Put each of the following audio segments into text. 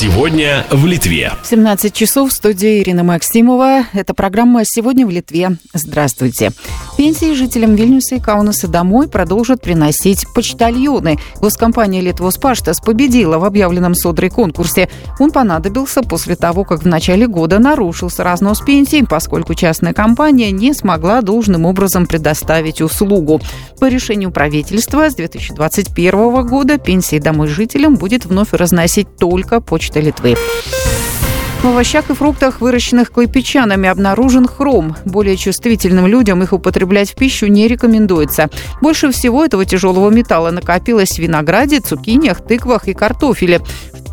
Сегодня в Литве. 17 часов в студии Ирина Максимова. Это программа «Сегодня в Литве». Здравствуйте. Пенсии жителям Вильнюса и Каунаса домой продолжат приносить почтальоны. Госкомпания «Литвос Паштас» победила в объявленном Содрой конкурсе. Он понадобился после того, как в начале года нарушился разнос пенсий, поскольку частная компания не смогла должным образом предоставить услугу. По решению правительства с 2021 года пенсии домой жителям будет вновь разносить только почта Литвы. В овощах и фруктах, выращенных клайпечанами, обнаружен хром. Более чувствительным людям их употреблять в пищу не рекомендуется. Больше всего этого тяжелого металла накопилось в винограде, цукиниях, тыквах и картофеле.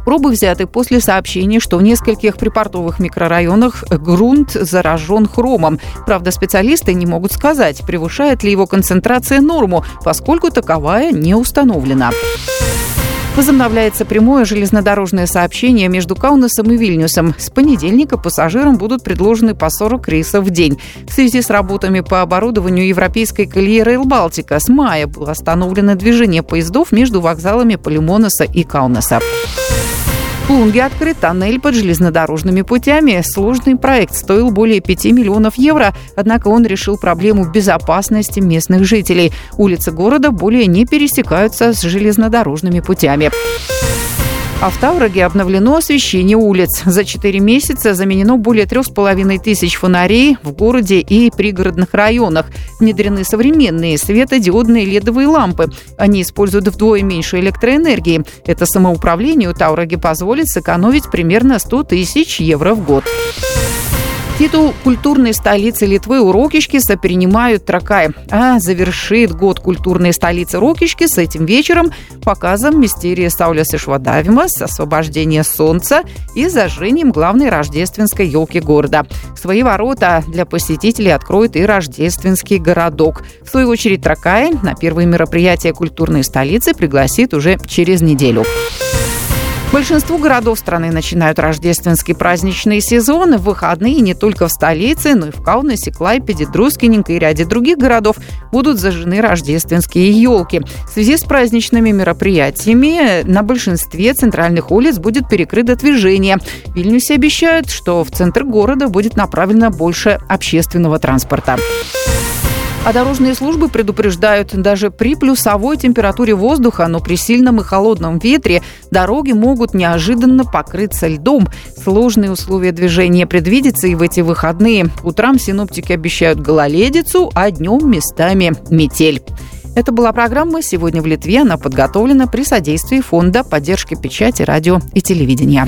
Пробы взяты после сообщений, что в нескольких припортовых микрорайонах грунт заражен хромом. Правда, специалисты не могут сказать, превышает ли его концентрация норму, поскольку таковая не установлена. Возобновляется прямое железнодорожное сообщение между Каунасом и Вильнюсом. С понедельника пассажирам будут предложены по 40 рейсов в день. В связи с работами по оборудованию европейской колеи Рейл Балтика с мая было остановлено движение поездов между вокзалами Полимоноса и Каунаса. В Лунге открыт тоннель под железнодорожными путями. Сложный проект стоил более 5 миллионов евро, однако он решил проблему безопасности местных жителей. Улицы города более не пересекаются с железнодорожными путями. А в Тавроге обновлено освещение улиц. За 4 месяца заменено более 3,5 тысяч фонарей в городе и пригородных районах. Внедрены современные светодиодные ледовые лампы. Они используют вдвое меньше электроэнергии. Это самоуправлению Тавроге позволит сэкономить примерно 100 тысяч евро в год. Титул культурной столицы Литвы у Рокишкиса принимают Тракай. А завершит год культурной столицы Рокишкис этим вечером показом мистерии Саулес и Швадавимас, освобождение солнца и зажжением главной рождественской елки города. Свои ворота для посетителей откроет и рождественский городок. В свою очередь Тракай на первые мероприятия культурной столицы пригласит уже через неделю. Большинство городов страны начинают рождественский праздничный сезон. В выходные не только в столице, но и в Каунасе, Клайпеде, Друскиненко и ряде других городов будут зажжены рождественские елки. В связи с праздничными мероприятиями на большинстве центральных улиц будет перекрыто движение. В Вильнюсе обещают, что в центр города будет направлено больше общественного транспорта. А дорожные службы предупреждают, даже при плюсовой температуре воздуха, но при сильном и холодном ветре дороги могут неожиданно покрыться льдом. Сложные условия движения предвидятся и в эти выходные. Утром синоптики обещают гололедицу, а днем местами метель. Это была программа «Сегодня в Литве». Она подготовлена при содействии Фонда поддержки печати, радио и телевидения.